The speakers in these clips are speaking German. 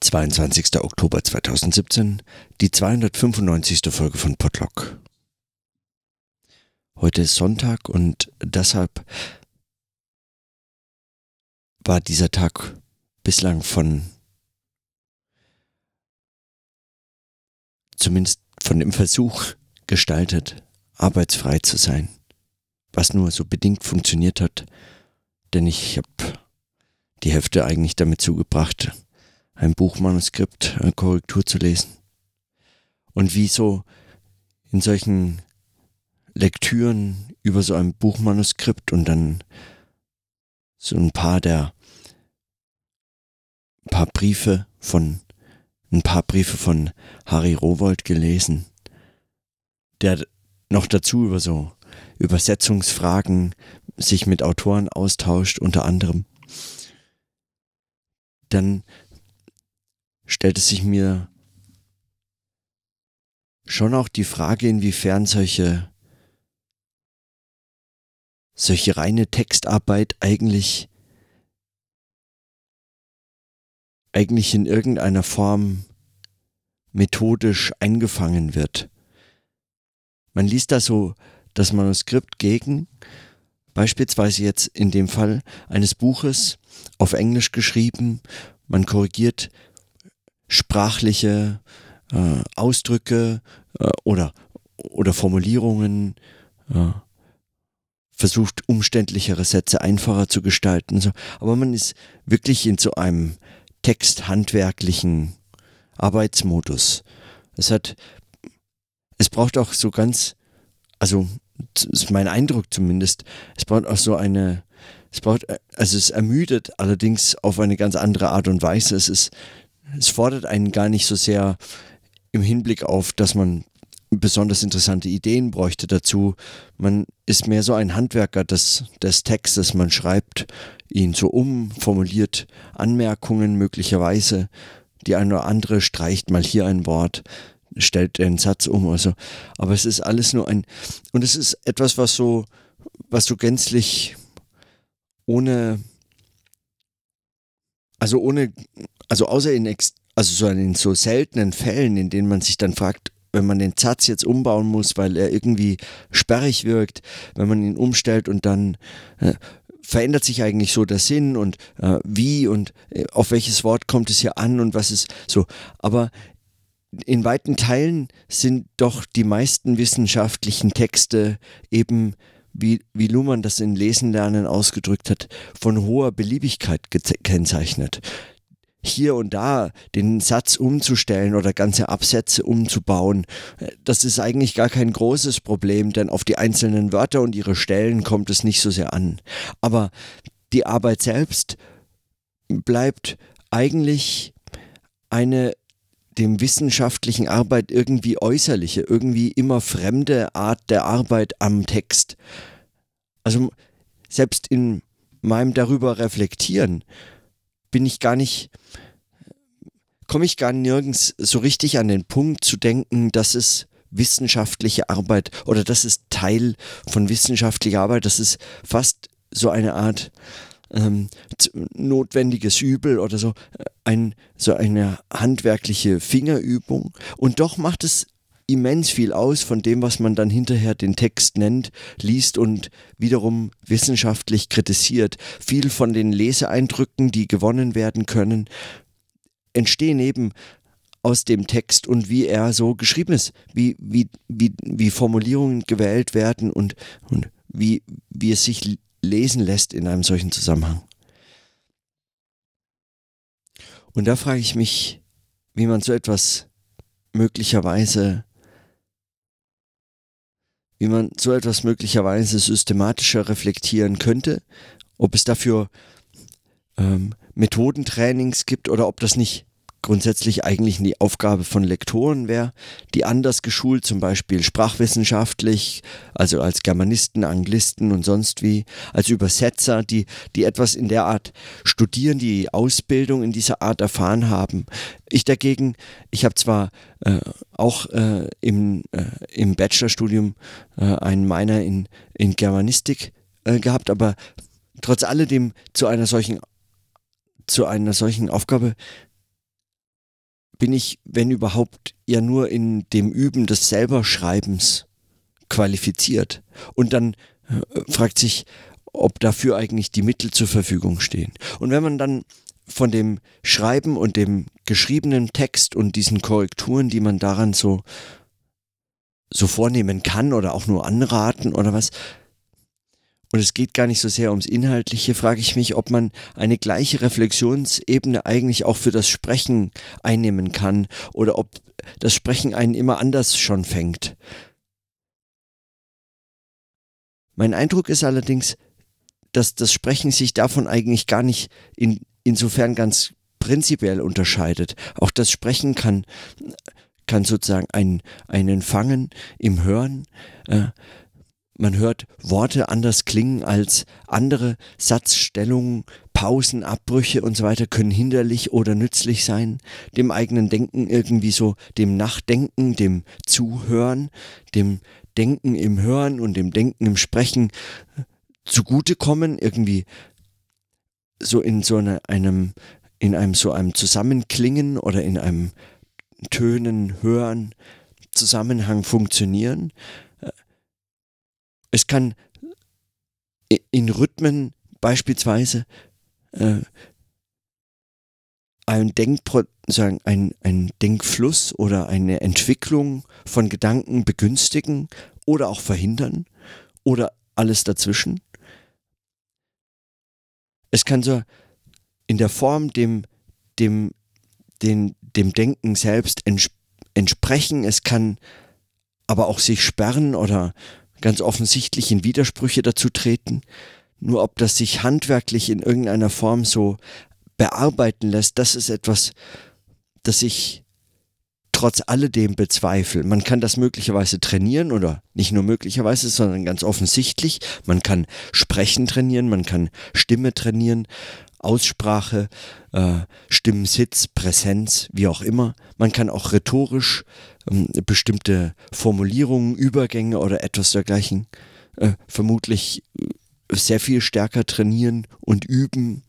22. Oktober 2017, die 295. Folge von Podlock. Heute ist Sonntag und deshalb war dieser Tag bislang von zumindest von dem Versuch gestaltet, arbeitsfrei zu sein, was nur so bedingt funktioniert hat, denn ich habe die Hälfte eigentlich damit zugebracht, ein Buchmanuskript, eine Korrektur zu lesen. Und wie so in solchen Lektüren über so ein Buchmanuskript und dann so ein paar der ein paar Briefe von ein paar Briefe von Harry Rowold gelesen, der noch dazu über so Übersetzungsfragen sich mit Autoren austauscht, unter anderem. Dann stellt es sich mir schon auch die Frage, inwiefern solche, solche reine Textarbeit eigentlich, eigentlich in irgendeiner Form methodisch eingefangen wird. Man liest da so das Manuskript gegen, beispielsweise jetzt in dem Fall eines Buches auf Englisch geschrieben, man korrigiert sprachliche äh, Ausdrücke äh, oder, oder Formulierungen, äh, versucht umständlichere Sätze einfacher zu gestalten. So. Aber man ist wirklich in so einem texthandwerklichen Arbeitsmodus. Es hat, es braucht auch so ganz, also ist mein Eindruck zumindest, es braucht auch so eine, es braucht, also es ermüdet allerdings auf eine ganz andere Art und Weise. Es ist es fordert einen gar nicht so sehr im Hinblick auf, dass man besonders interessante Ideen bräuchte dazu. Man ist mehr so ein Handwerker des, des Textes. Man schreibt ihn so um, formuliert Anmerkungen möglicherweise. Die eine oder andere streicht mal hier ein Wort, stellt den Satz um. Also, aber es ist alles nur ein, und es ist etwas, was so, was so gänzlich ohne, also ohne also außer in, also so in so seltenen Fällen, in denen man sich dann fragt, wenn man den Satz jetzt umbauen muss, weil er irgendwie sperrig wirkt, wenn man ihn umstellt und dann äh, verändert sich eigentlich so der Sinn und äh, wie und äh, auf welches Wort kommt es hier an und was ist so. Aber in weiten Teilen sind doch die meisten wissenschaftlichen Texte eben, wie, wie Luhmann das in Lesen lernen ausgedrückt hat, von hoher Beliebigkeit gekennzeichnet hier und da den Satz umzustellen oder ganze Absätze umzubauen, das ist eigentlich gar kein großes Problem, denn auf die einzelnen Wörter und ihre Stellen kommt es nicht so sehr an. Aber die Arbeit selbst bleibt eigentlich eine dem wissenschaftlichen Arbeit irgendwie äußerliche, irgendwie immer fremde Art der Arbeit am Text. Also selbst in meinem darüber reflektieren bin ich gar nicht, komme ich gar nirgends so richtig an den Punkt zu denken, dass es wissenschaftliche Arbeit oder das ist Teil von wissenschaftlicher Arbeit, das ist fast so eine Art ähm, notwendiges Übel oder so, äh, ein, so eine handwerkliche Fingerübung. Und doch macht es immens viel aus von dem, was man dann hinterher den Text nennt, liest und wiederum wissenschaftlich kritisiert. Viel von den Leseeindrücken, die gewonnen werden können, entstehen eben aus dem Text und wie er so geschrieben ist, wie, wie, wie, wie Formulierungen gewählt werden und, und wie, wie es sich lesen lässt in einem solchen Zusammenhang. Und da frage ich mich, wie man so etwas möglicherweise wie man so etwas möglicherweise systematischer reflektieren könnte, ob es dafür ähm, Methodentrainings gibt oder ob das nicht grundsätzlich eigentlich die Aufgabe von Lektoren wäre, die anders geschult, zum Beispiel sprachwissenschaftlich, also als Germanisten, Anglisten und sonst wie, als Übersetzer, die, die etwas in der Art studieren, die Ausbildung in dieser Art erfahren haben. Ich dagegen, ich habe zwar äh, auch äh, im, äh, im Bachelorstudium äh, einen Minor in, in Germanistik äh, gehabt, aber trotz alledem zu einer solchen zu einer solchen Aufgabe bin ich, wenn überhaupt, ja nur in dem Üben des Selberschreibens qualifiziert. Und dann äh, fragt sich, ob dafür eigentlich die Mittel zur Verfügung stehen. Und wenn man dann von dem Schreiben und dem geschriebenen Text und diesen Korrekturen, die man daran so, so vornehmen kann oder auch nur anraten oder was, und es geht gar nicht so sehr ums Inhaltliche, frage ich mich, ob man eine gleiche Reflexionsebene eigentlich auch für das Sprechen einnehmen kann oder ob das Sprechen einen immer anders schon fängt. Mein Eindruck ist allerdings, dass das Sprechen sich davon eigentlich gar nicht in, insofern ganz prinzipiell unterscheidet. Auch das Sprechen kann, kann sozusagen ein, einen fangen im Hören. Äh, man hört Worte anders klingen als andere Satzstellungen, Pausen, Abbrüche und so weiter können hinderlich oder nützlich sein, dem eigenen Denken irgendwie so, dem Nachdenken, dem Zuhören, dem Denken im Hören und dem Denken im Sprechen zugutekommen, irgendwie so in so eine, einem, in einem so einem Zusammenklingen oder in einem Tönen, Hören, Zusammenhang funktionieren. Es kann in Rhythmen beispielsweise äh, ein, Denkpro sagen, ein, ein Denkfluss oder eine Entwicklung von Gedanken begünstigen oder auch verhindern oder alles dazwischen. Es kann so in der Form dem, dem, dem, dem Denken selbst entsprechen, es kann aber auch sich sperren oder ganz offensichtlich in Widersprüche dazu treten. Nur ob das sich handwerklich in irgendeiner Form so bearbeiten lässt, das ist etwas, das ich trotz alledem bezweifle. Man kann das möglicherweise trainieren oder nicht nur möglicherweise, sondern ganz offensichtlich. Man kann Sprechen trainieren, man kann Stimme trainieren, Aussprache, äh, Stimmensitz, Präsenz, wie auch immer. Man kann auch rhetorisch ähm, bestimmte Formulierungen, Übergänge oder etwas dergleichen äh, vermutlich äh, sehr viel stärker trainieren und üben.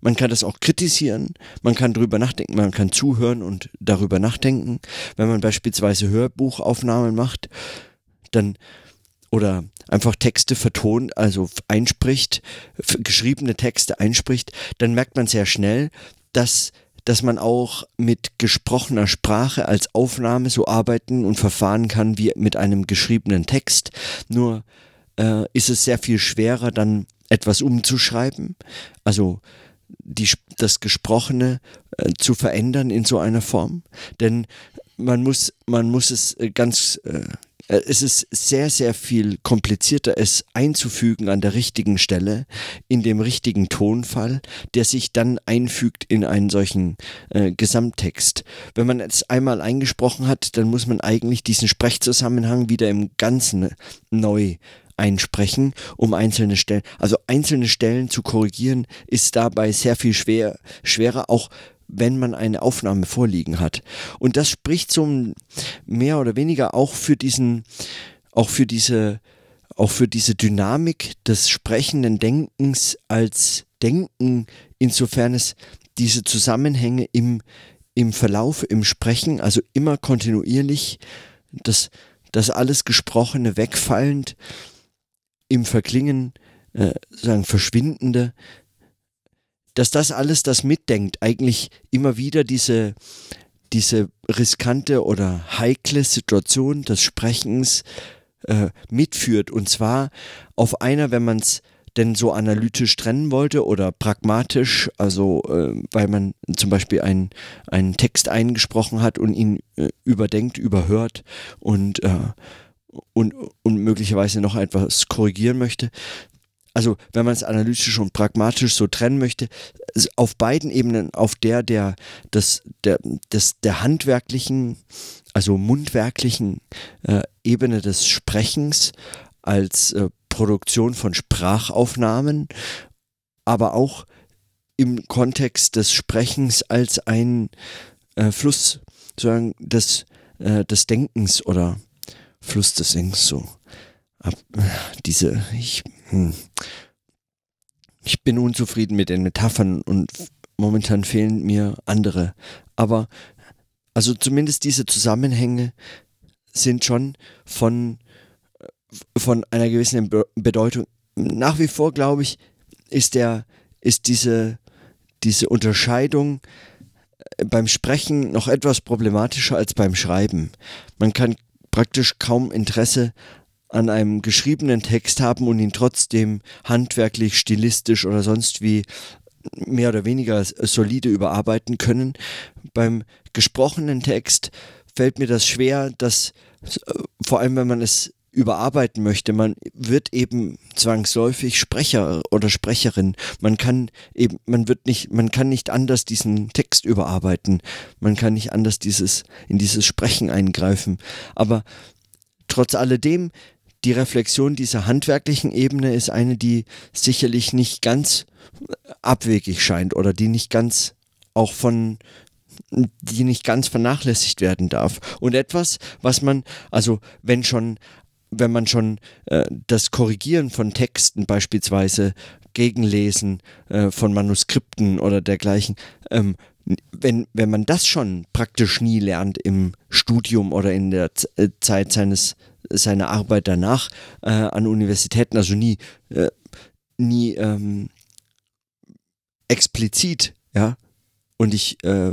Man kann das auch kritisieren, man kann darüber nachdenken, man kann zuhören und darüber nachdenken. Wenn man beispielsweise Hörbuchaufnahmen macht, dann oder einfach Texte vertont, also einspricht, geschriebene Texte einspricht, dann merkt man sehr schnell, dass dass man auch mit gesprochener Sprache als Aufnahme so arbeiten und verfahren kann wie mit einem geschriebenen Text. Nur äh, ist es sehr viel schwerer, dann etwas umzuschreiben, also die, das Gesprochene äh, zu verändern in so einer Form. Denn man muss, man muss es äh, ganz äh, es ist sehr, sehr viel komplizierter, es einzufügen an der richtigen Stelle, in dem richtigen Tonfall, der sich dann einfügt in einen solchen äh, Gesamttext. Wenn man es einmal eingesprochen hat, dann muss man eigentlich diesen Sprechzusammenhang wieder im Ganzen neu einsprechen, um einzelne Stellen, also einzelne Stellen zu korrigieren, ist dabei sehr viel schwer, schwerer, auch wenn man eine Aufnahme vorliegen hat. Und das spricht so mehr oder weniger auch für diesen, auch für diese, auch für diese Dynamik des sprechenden Denkens als Denken, insofern es diese Zusammenhänge im, im Verlauf, im Sprechen, also immer kontinuierlich, das, das alles Gesprochene wegfallend, im Verklingen, äh, sagen, verschwindende, dass das alles das mitdenkt, eigentlich immer wieder diese, diese riskante oder heikle Situation des Sprechens äh, mitführt. Und zwar auf einer, wenn man es denn so analytisch trennen wollte oder pragmatisch, also äh, weil man zum Beispiel einen, einen Text eingesprochen hat und ihn äh, überdenkt, überhört und, äh, und, und möglicherweise noch etwas korrigieren möchte, also wenn man es analytisch und pragmatisch so trennen möchte, auf beiden Ebenen, auf der der, des, der, des, der handwerklichen, also mundwerklichen äh, Ebene des Sprechens als äh, Produktion von Sprachaufnahmen, aber auch im Kontext des Sprechens als ein äh, Fluss sozusagen des, äh, des Denkens oder Fluss des Denkens so. Ab, diese, ich hm. Ich bin unzufrieden mit den Metaphern und momentan fehlen mir andere. Aber also zumindest diese Zusammenhänge sind schon von, von einer gewissen Bedeutung. Nach wie vor, glaube ich, ist der, ist diese, diese Unterscheidung äh, beim Sprechen noch etwas problematischer als beim Schreiben. Man kann praktisch kaum Interesse an einem geschriebenen Text haben und ihn trotzdem handwerklich, stilistisch oder sonst wie mehr oder weniger solide überarbeiten können. Beim gesprochenen Text fällt mir das schwer, dass äh, vor allem wenn man es überarbeiten möchte, man wird eben zwangsläufig Sprecher oder Sprecherin. Man kann eben, man wird nicht, man kann nicht anders diesen Text überarbeiten. Man kann nicht anders dieses, in dieses Sprechen eingreifen. Aber trotz alledem, die Reflexion dieser handwerklichen Ebene ist eine, die sicherlich nicht ganz abwegig scheint oder die nicht ganz auch von die nicht ganz vernachlässigt werden darf. Und etwas, was man, also wenn schon, wenn man schon äh, das Korrigieren von Texten beispielsweise Gegenlesen äh, von Manuskripten oder dergleichen, ähm, wenn, wenn man das schon praktisch nie lernt im Studium oder in der Z äh, Zeit seines, seiner Arbeit danach äh, an Universitäten, also nie, äh, nie ähm, explizit, ja, und ich äh,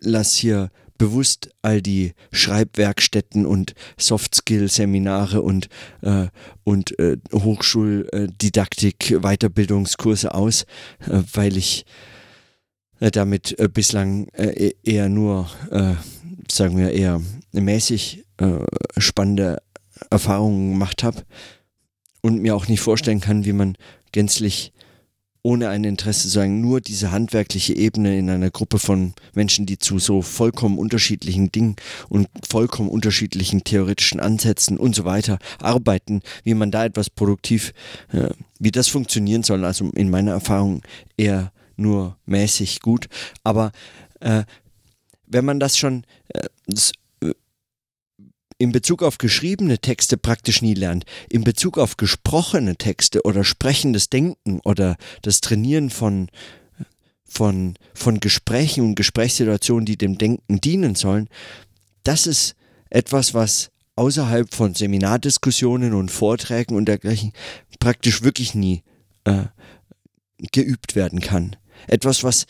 lass hier bewusst all die Schreibwerkstätten und Soft-Skill-Seminare und, äh, und äh, Hochschuldidaktik, Weiterbildungskurse aus, äh, weil ich äh, damit äh, bislang äh, eher nur, sagen wir, eher mäßig spannende Erfahrungen gemacht habe und mir auch nicht vorstellen kann, wie man gänzlich ohne ein Interesse sozusagen nur diese handwerkliche Ebene in einer Gruppe von Menschen, die zu so vollkommen unterschiedlichen Dingen und vollkommen unterschiedlichen theoretischen Ansätzen und so weiter arbeiten, wie man da etwas produktiv, äh, wie das funktionieren soll. Also in meiner Erfahrung eher nur mäßig gut. Aber äh, wenn man das schon äh, in Bezug auf geschriebene Texte praktisch nie lernt, in Bezug auf gesprochene Texte oder sprechendes Denken oder das Trainieren von, von, von Gesprächen und Gesprächssituationen, die dem Denken dienen sollen, das ist etwas, was außerhalb von Seminardiskussionen und Vorträgen und dergleichen praktisch wirklich nie äh, geübt werden kann. Etwas, was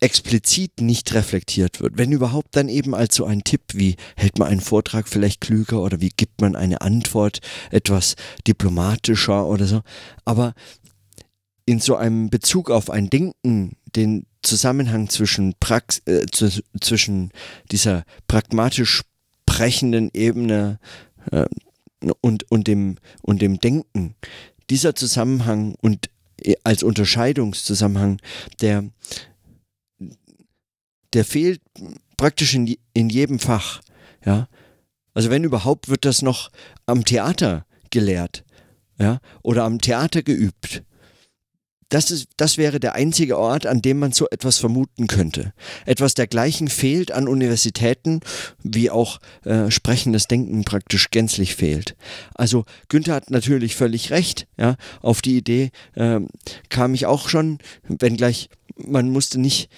explizit nicht reflektiert wird. Wenn überhaupt dann eben als so ein Tipp, wie hält man einen Vortrag vielleicht klüger oder wie gibt man eine Antwort etwas diplomatischer oder so. Aber in so einem Bezug auf ein Denken, den Zusammenhang zwischen, Prax äh, zwischen dieser pragmatisch sprechenden Ebene äh, und, und, dem, und dem Denken, dieser Zusammenhang und äh, als Unterscheidungszusammenhang, der der fehlt praktisch in, in jedem Fach. Ja? Also wenn überhaupt, wird das noch am Theater gelehrt ja? oder am Theater geübt. Das, ist, das wäre der einzige Ort, an dem man so etwas vermuten könnte. Etwas dergleichen fehlt an Universitäten, wie auch äh, sprechendes Denken praktisch gänzlich fehlt. Also Günther hat natürlich völlig recht. Ja, auf die Idee äh, kam ich auch schon, wenngleich man musste nicht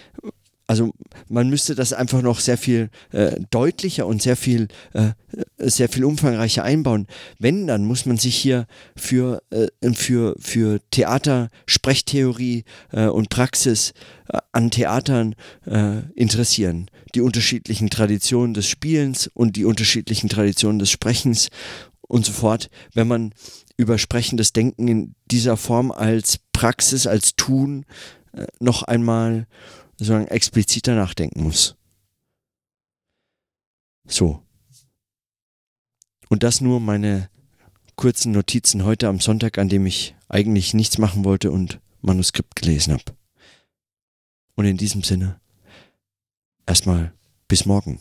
also man müsste das einfach noch sehr viel äh, deutlicher und sehr viel, äh, sehr viel umfangreicher einbauen. Wenn, dann muss man sich hier für, äh, für, für Theater, Sprechtheorie äh, und Praxis äh, an Theatern äh, interessieren. Die unterschiedlichen Traditionen des Spielens und die unterschiedlichen Traditionen des Sprechens und so fort. Wenn man über sprechendes Denken in dieser Form als Praxis, als Tun noch einmal sozusagen expliziter nachdenken muss. So. Und das nur meine kurzen Notizen heute am Sonntag, an dem ich eigentlich nichts machen wollte und Manuskript gelesen habe. Und in diesem Sinne, erstmal bis morgen.